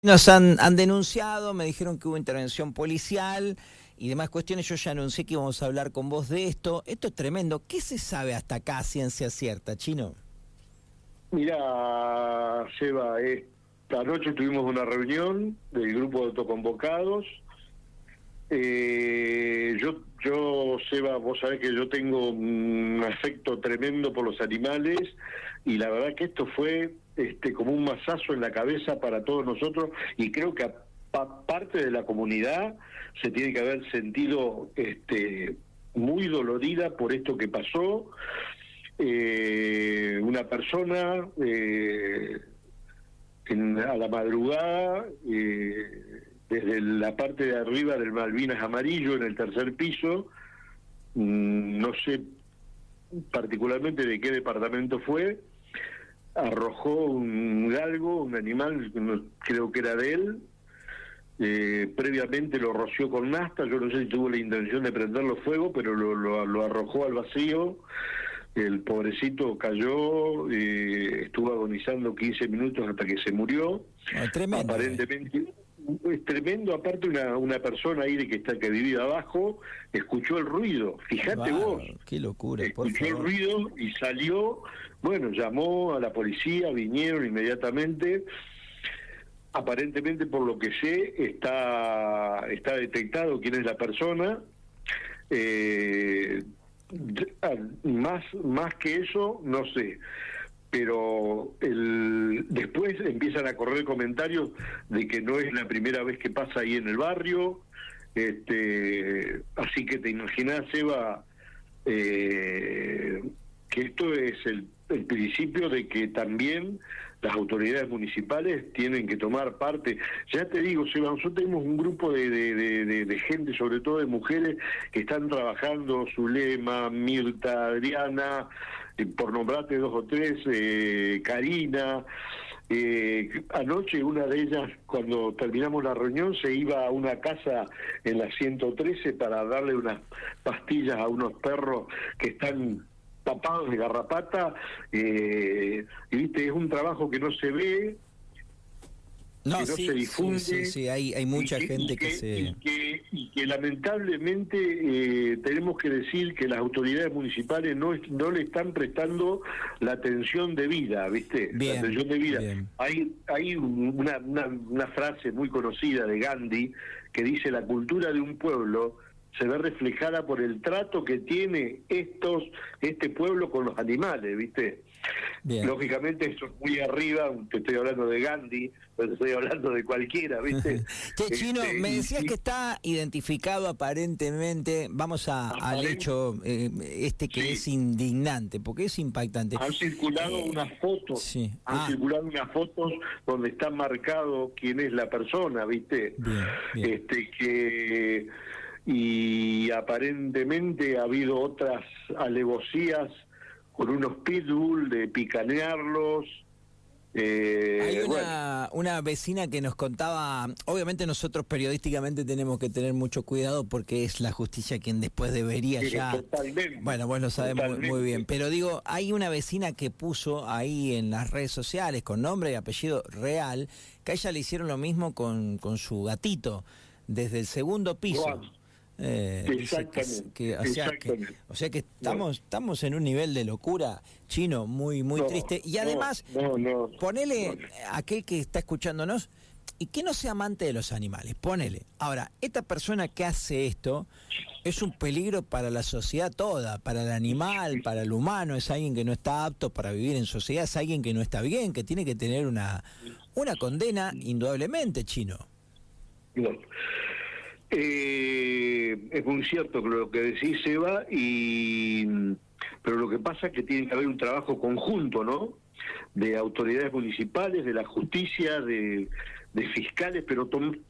Nos han, denunciado, me dijeron que hubo intervención policial y demás cuestiones. Yo ya anuncié que íbamos a hablar con vos de esto. Esto es tremendo. ¿Qué se sabe hasta acá, ciencia cierta, Chino? Mira, Seba, esta noche tuvimos una reunión del grupo de autoconvocados. Eh, Vos sabés que yo tengo un afecto tremendo por los animales y la verdad que esto fue este, como un masazo en la cabeza para todos nosotros y creo que a parte de la comunidad se tiene que haber sentido este, muy dolorida por esto que pasó. Eh, una persona eh, a la madrugada, eh, desde la parte de arriba del Malvinas amarillo, en el tercer piso, no sé particularmente de qué departamento fue, arrojó un galgo, un animal, creo que era de él, eh, previamente lo roció con nasta, yo no sé si tuvo la intención de prenderlo fuego, pero lo, lo, arrojó al vacío, el pobrecito cayó, eh, estuvo agonizando 15 minutos hasta que se murió, ah, tremendo, aparentemente... Es tremendo, aparte una, una persona ahí de que está que vivía abajo, escuchó el ruido, fíjate vos. Qué locura, Escuchó el ruido y salió, bueno, llamó a la policía, vinieron inmediatamente. Aparentemente, por lo que sé, está, está detectado quién es la persona. Eh, más, más que eso, no sé pero el, después empiezan a correr comentarios de que no es la primera vez que pasa ahí en el barrio, este, así que te imaginas, Eva, eh, que esto es el, principio de que también las autoridades municipales tienen que tomar parte. Ya te digo, Seba, nosotros tenemos un grupo de, de, gente, sobre todo de mujeres, que están trabajando, Zulema, Mirta, Adriana, por nombrarte dos o tres, eh, Karina. Eh, anoche una de ellas, cuando terminamos la reunión, se iba a una casa en la 113 para darle unas pastillas a unos perros que están tapados de garrapata. y viste, es un trabajo que no se ve, no, sí, se difunde. Sí, sí, hay, hay mucha gente que, se... Y que, lamentablemente eh, tenemos que decir que las autoridades municipales no, no le están prestando la atención debida, ¿viste? la atención debida. Hay, hay una, una, una frase muy conocida de Gandhi que dice la cultura de un pueblo se ve reflejada por el trato que tiene estos este pueblo con los animales, ¿viste? Lógicamente eso es muy arriba, te estoy hablando de Gandhi, pero estoy hablando de cualquiera, ¿viste? che, Chino, este, me decías que está identificado aparentemente, vamos a, al hecho eh, este que es indignante, porque es impactante. Han circulado eh, unas fotos, han ah. circulado unas fotos donde está marcado quién es la persona, ¿viste? Este que y aparentemente ha habido otras alevosías con unos pitbull de picanearlos. Eh, Hay una, una vecina que nos contaba, obviamente nosotros periodísticamente tenemos que tener mucho cuidado porque es la justicia quien después debería ya... Bueno, vos lo sabemos muy, bien, pero digo, hay una vecina que puso ahí en las redes sociales con nombre y apellido real, que a ella le hicieron lo mismo con, con su gatito desde el segundo piso. Eh, exactamente, o, sea que, estamos, estamos en un nivel de locura chino muy, muy triste. Y además, ponele a aquel que está escuchándonos y que no sea amante de los animales, ponele. Ahora, esta persona que hace esto es un peligro para la sociedad toda, para el animal, para el humano, es alguien que no está apto para vivir en sociedad, es alguien que no está bien, que tiene que tener una, una condena indudablemente, chino. Eh, es muy cierto lo que decís, Eva, y, pero lo que pasa es que tiene que haber un trabajo conjunto, ¿no? De autoridades municipales, de la justicia, de, fiscales, pero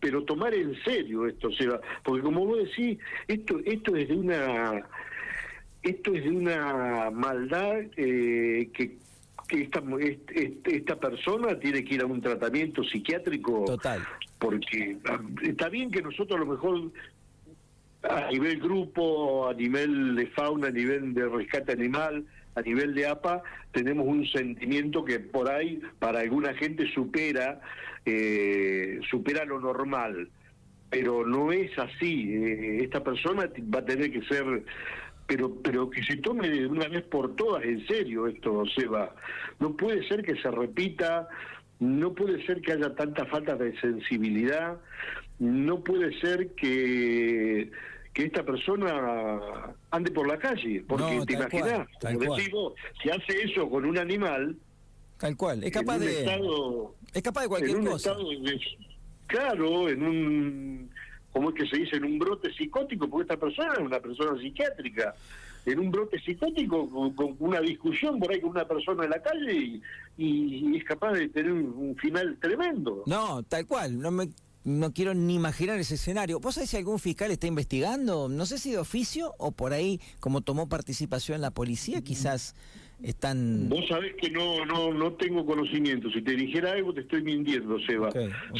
pero tomar en serio esto, Seba, porque como vos decís, esto esto es de una esto es de una maldad eh, que que esta, esta persona tiene que ir a un tratamiento psiquiátrico. Total. Porque ah, está bien que nosotros a lo mejor a nivel grupo, a nivel de fauna, a nivel de rescate animal, a nivel de APA, tenemos un sentimiento que por ahí para alguna gente supera eh, supera lo normal, pero no es así. Eh, esta persona va a tener que ser pero pero que se tome de una vez por todas en serio esto, Seba. No puede ser que se repita, no puede ser que haya tanta falta de sensibilidad, no puede ser que que esta persona ande por la calle, porque te imaginas, si hace eso con un animal, tal cual, es capaz de es capaz de cualquier en un cosa. Estado claro, en un como es que se dice, en un brote psicótico, porque esta persona es una persona psiquiátrica, en un brote psicótico con, una discusión por ahí con una persona en la calle y, es capaz de tener un, final tremendo. No, tal cual, no me no quiero ni imaginar ese escenario. ¿Vos sabés si algún fiscal está investigando? No sé si de oficio o por ahí, como tomó participación la policía, quizás están... Vos sabés que no, no, no tengo conocimiento. Si te dijera algo, te estoy mintiendo, Seba.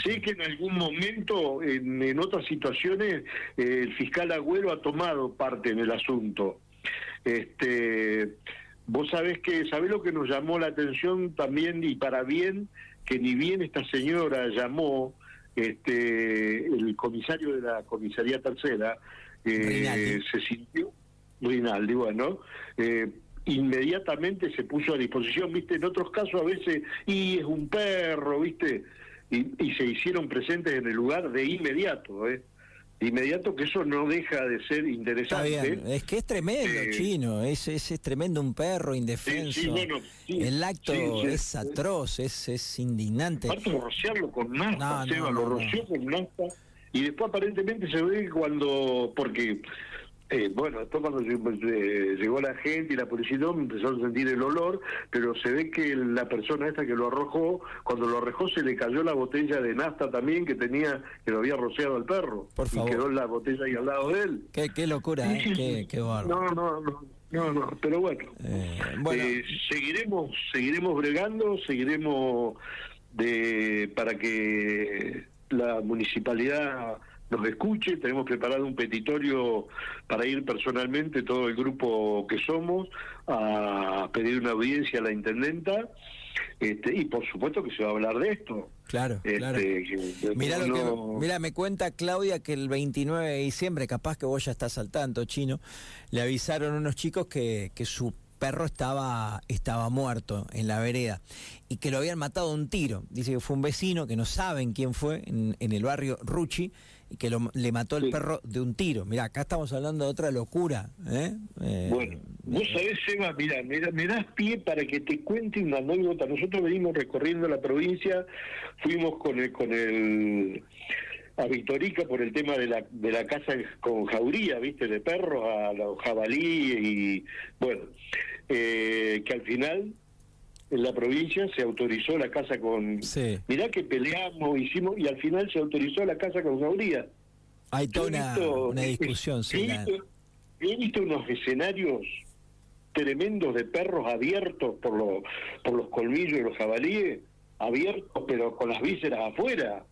Sé que en algún momento, en, en otras situaciones, eh, el fiscal Agüero ha tomado parte en el asunto. Este, vos sabés que, ¿sabés lo que nos llamó la atención también y para bien? Que ni bien esta señora llamó, este, el comisario de la comisaría tercera, eh, se sintió, Rinaldi, bueno, eh, inmediatamente se puso a disposición, viste, en otros casos a veces, y es un perro, viste, y, se hicieron presentes en el lugar de inmediato, ¿eh? De inmediato que eso no deja de ser interesante. Es que es tremendo, eh, chino, es, es, tremendo un perro indefenso. el acto es atroz, es, es indignante. Aparte rociarlo con nafta, lo roció con nafta, y después aparentemente se ve cuando, porque eh, bueno, después cuando eh, llegó la gente y la policía empezaron a sentir el olor, pero se ve que la persona esta que lo arrojó, cuando lo arrojó se le cayó la botella de nafta también que tenía, que lo había rociado al perro. Por favor. Y quedó la botella ahí al lado de él. Qué, qué locura, ¿eh? qué, qué No, no, no. No, no, pero bueno, bueno. seguiremos, seguiremos bregando, seguiremos de para que la municipalidad nos escuche. Tenemos preparado un petitorio para ir personalmente, todo el grupo que somos, a pedir una audiencia a la intendenta. Este, y por supuesto que se va a hablar de esto. Claro, este, claro. lo que, mira, me cuenta Claudia que el 29 de diciembre, capaz que vos ya estás al tanto, chino, le avisaron unos chicos que, que su perro estaba, estaba muerto en la vereda y que lo habían matado de un tiro. Dice que fue un vecino que no saben quién fue en, en el barrio Ruchi y que le mató el perro de un tiro. Mira, acá estamos hablando de otra locura. ¿eh? Eh, bueno, vos sabés, Eva, mira, me, das pie para que te cuente una anécdota. Nosotros venimos recorriendo la provincia, fuimos con el, con el a Victorica por el tema de la, de la casa con jauría, viste, de perros, a los jabalí y bueno, eh, que al final en la provincia se autorizó la casa con... Mirá que peleamos, hicimos, y al final se autorizó la casa con sauría. Hay toda una, discusión, sí. He visto, unos escenarios tremendos de perros abiertos por los, por los colmillos de los jabalíes, abiertos pero con las vísceras afuera.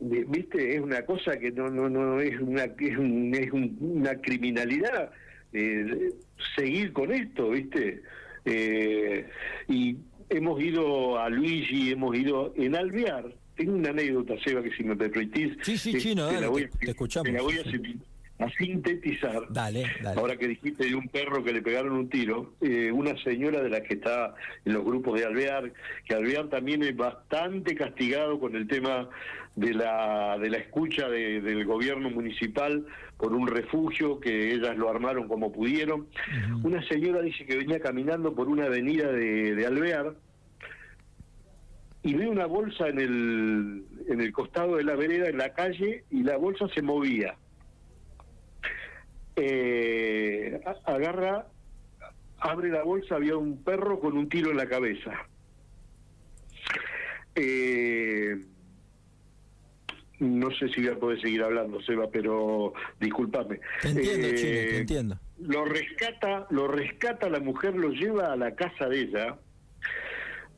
¿Viste? Es una cosa que no no no es una es, es una criminalidad eh, seguir con esto, ¿viste? Eh, y hemos ido a Luigi, hemos ido en Alvear. Tengo una anécdota, Seba, que si me permitís. Sí, sí, chino, te, escuchamos. la voy a, sintetizar. Dale, dale. Ahora que dijiste de un perro que le pegaron un tiro, eh, una señora de la que está en los grupos de Alvear, que Alvear también es bastante castigado con el tema de la, de la escucha del gobierno municipal por un refugio que ellas lo armaron como pudieron. Una señora dice que venía caminando por una avenida de, Alvear y ve una bolsa en el, en el costado de la vereda, en la calle, y la bolsa se movía. Eh, agarra, abre la bolsa, había un perro con un tiro en la cabeza. Eh, no sé si voy a poder seguir hablando, Seba, pero discúlpame. Te entiendo, te eh, entiendo. Lo rescata, lo rescata la mujer, lo lleva a la casa de ella.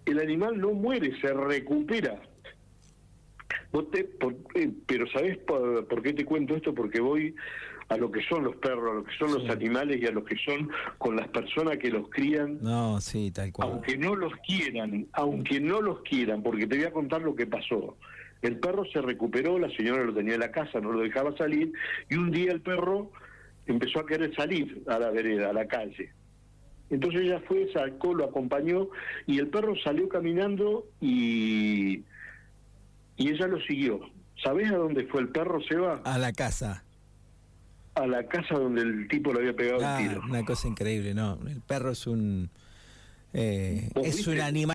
El animal no muere, se recupera. Eh, pero ¿sabes por, qué te cuento esto? Porque voy a lo que son los perros, a lo que son los animales y a lo que son con las personas que los crían. No, sí, tal cual. Aunque no los quieran, aunque no los quieran, porque te voy a contar lo que pasó. El perro se recuperó, la señora lo tenía en la casa, no lo dejaba salir, y un día el perro empezó a querer salir a la vereda, a la calle. Entonces ella fue, sacó, lo acompañó, y el perro salió caminando y, y ella lo siguió. ¿Sabés a dónde fue el perro, Seba? A la casa. A la casa donde el tipo le había pegado el ah, tiro. Una cosa increíble, ¿no? El perro es un... Eh, es un animal